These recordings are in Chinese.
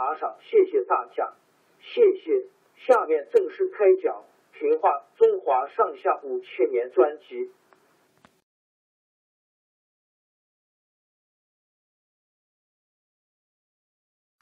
打赏，谢谢大家，谢谢。下面正式开讲《评话中华上下五千年》专辑。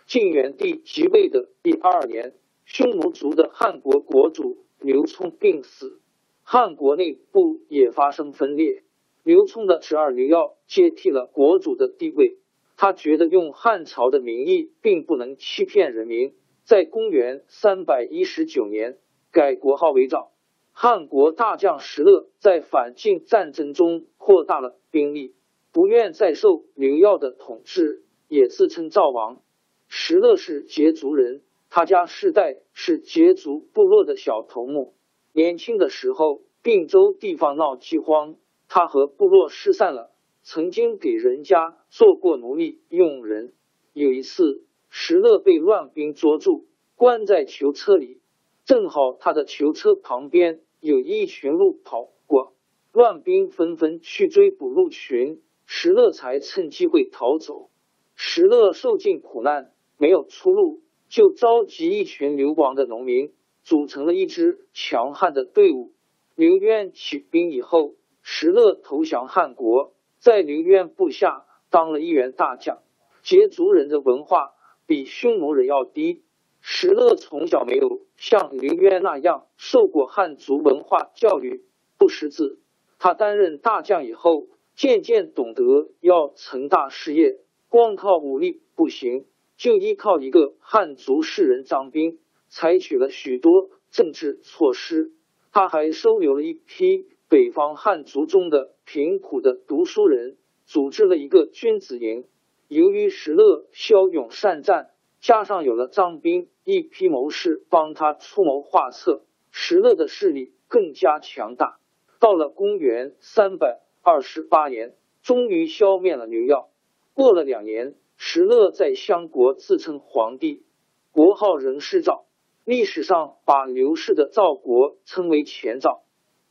晋元帝即位的第二年，匈奴族的汉国国主刘聪病死，汉国内部也发生分裂。刘聪的侄儿刘耀接替了国主的地位。他觉得用汉朝的名义并不能欺骗人民，在公元三百一十九年改国号为赵。汉国大将石勒在反晋战争中扩大了兵力，不愿再受刘耀的统治，也自称赵王。石勒是羯族人，他家世代是羯族部落的小头目。年轻的时候，并州地方闹饥荒，他和部落失散了。曾经给人家做过奴隶佣人。有一次，石勒被乱兵捉住，关在囚车里。正好他的囚车旁边有一群鹿跑过，乱兵纷纷去追捕鹿群，石勒才趁机会逃走。石勒受尽苦难，没有出路，就召集一群流亡的农民，组成了一支强悍的队伍。刘渊起兵以后，石勒投降汉国。在刘渊部下当了一员大将。羯族人的文化比匈奴人要低。石勒从小没有像刘渊那样受过汉族文化教育，不识字。他担任大将以后，渐渐懂得要成大事业，光靠武力不行，就依靠一个汉族士人张兵，采取了许多政治措施。他还收留了一批。北方汉族中的贫苦的读书人组织了一个君子营。由于石勒骁勇善战，加上有了张兵一批谋士帮他出谋划策，石勒的势力更加强大。到了公元三百二十八年，终于消灭了刘耀。过了两年，石勒在襄国自称皇帝，国号仍是赵。历史上把刘氏的赵国称为前赵。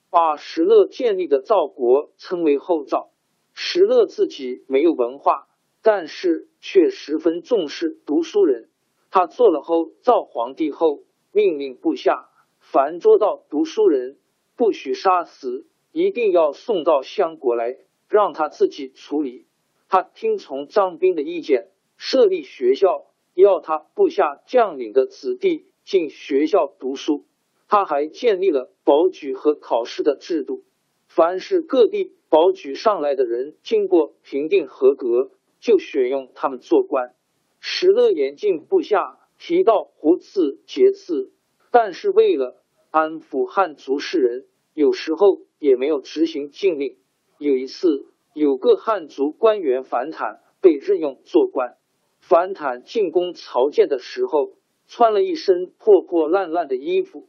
把石勒建立的赵国称为后赵。石勒自己没有文化，但是却十分重视读书人。他做了后赵皇帝后，命令部下凡捉到读书人，不许杀死，一定要送到相国来，让他自己处理。他听从张兵的意见，设立学校，要他部下将领的子弟进学校读书。他还建立了保举和考试的制度，凡是各地保举上来的人，经过评定合格，就选用他们做官。石勒严禁部下提到胡字、节字，但是为了安抚汉族士人，有时候也没有执行禁令。有一次，有个汉族官员樊坦被任用做官，樊坦进宫朝见的时候，穿了一身破破烂烂的衣服。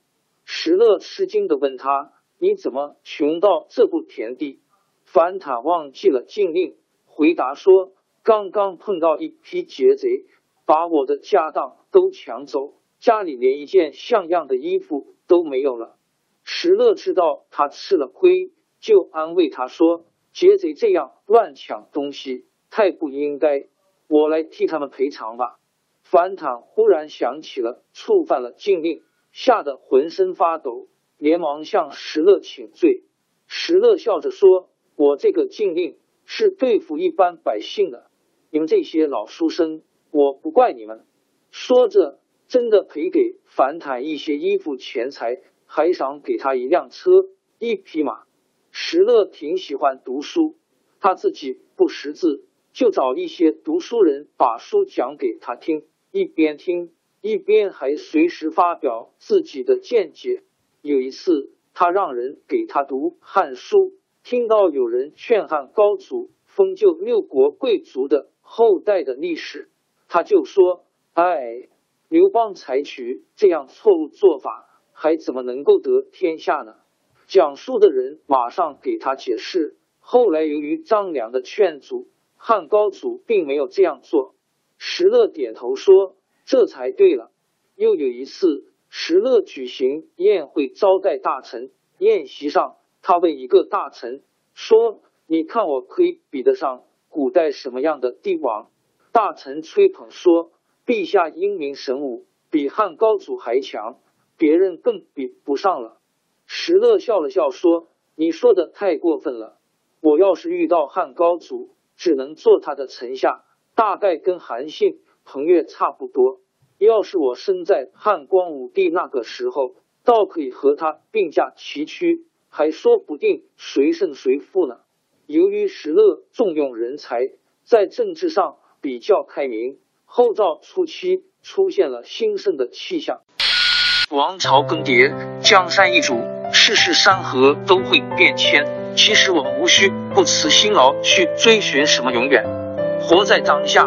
石勒吃惊的问他：“你怎么穷到这步田地？”樊坦忘记了禁令，回答说：“刚刚碰到一批劫贼，把我的家当都抢走，家里连一件像样的衣服都没有了。石勒知道他吃了亏，就安慰他说：“劫贼这样乱抢东西，太不应该，我来替他们赔偿吧。”樊坦忽然想起了触犯了禁令，吓得浑身发抖，连忙向石勒请罪。石勒笑着说：“我这个禁令是对付一般百姓的，你们这些老书生，我不怪你们。”说着，真的赔给樊坦一些衣服钱财，还赏给他一辆车、一匹马。石勒挺喜欢读书，他自己不识字，就找一些读书人把书讲给他听。一边听一边还随时发表自己的见解。有一次，他让人给他读《汉书》，听到有人劝汉高祖封就六国贵族的后代的历史，他就说：“哎，刘邦采取这样错误做法，还怎么能够得天下呢？”讲述的人马上给他解释。后来由于张良的劝阻，汉高祖并没有这样做。石勒点头说：“这才对了。”又有一次，石勒举行宴会招待大臣，宴席上，他问一个大臣说：“你看我可以比得上古代什么样的帝王？”大臣吹捧说：“陛下英明神武，比汉高祖还强，别人更比不上了。”石勒笑了笑说：“你说的太过分了。我要是遇到汉高祖，只能做他的臣下。”大概跟韩信、彭越差不多。要是我生在汉光武帝那个时候，倒可以和他并驾齐驱，还说不定谁胜谁负呢。由于石勒重用人才，在政治上比较开明，后赵初期出现了兴盛的气象。王朝更迭，江山易主，世事山河都会变迁。其实我们无需不辞辛劳去追寻什么永远。活在当下，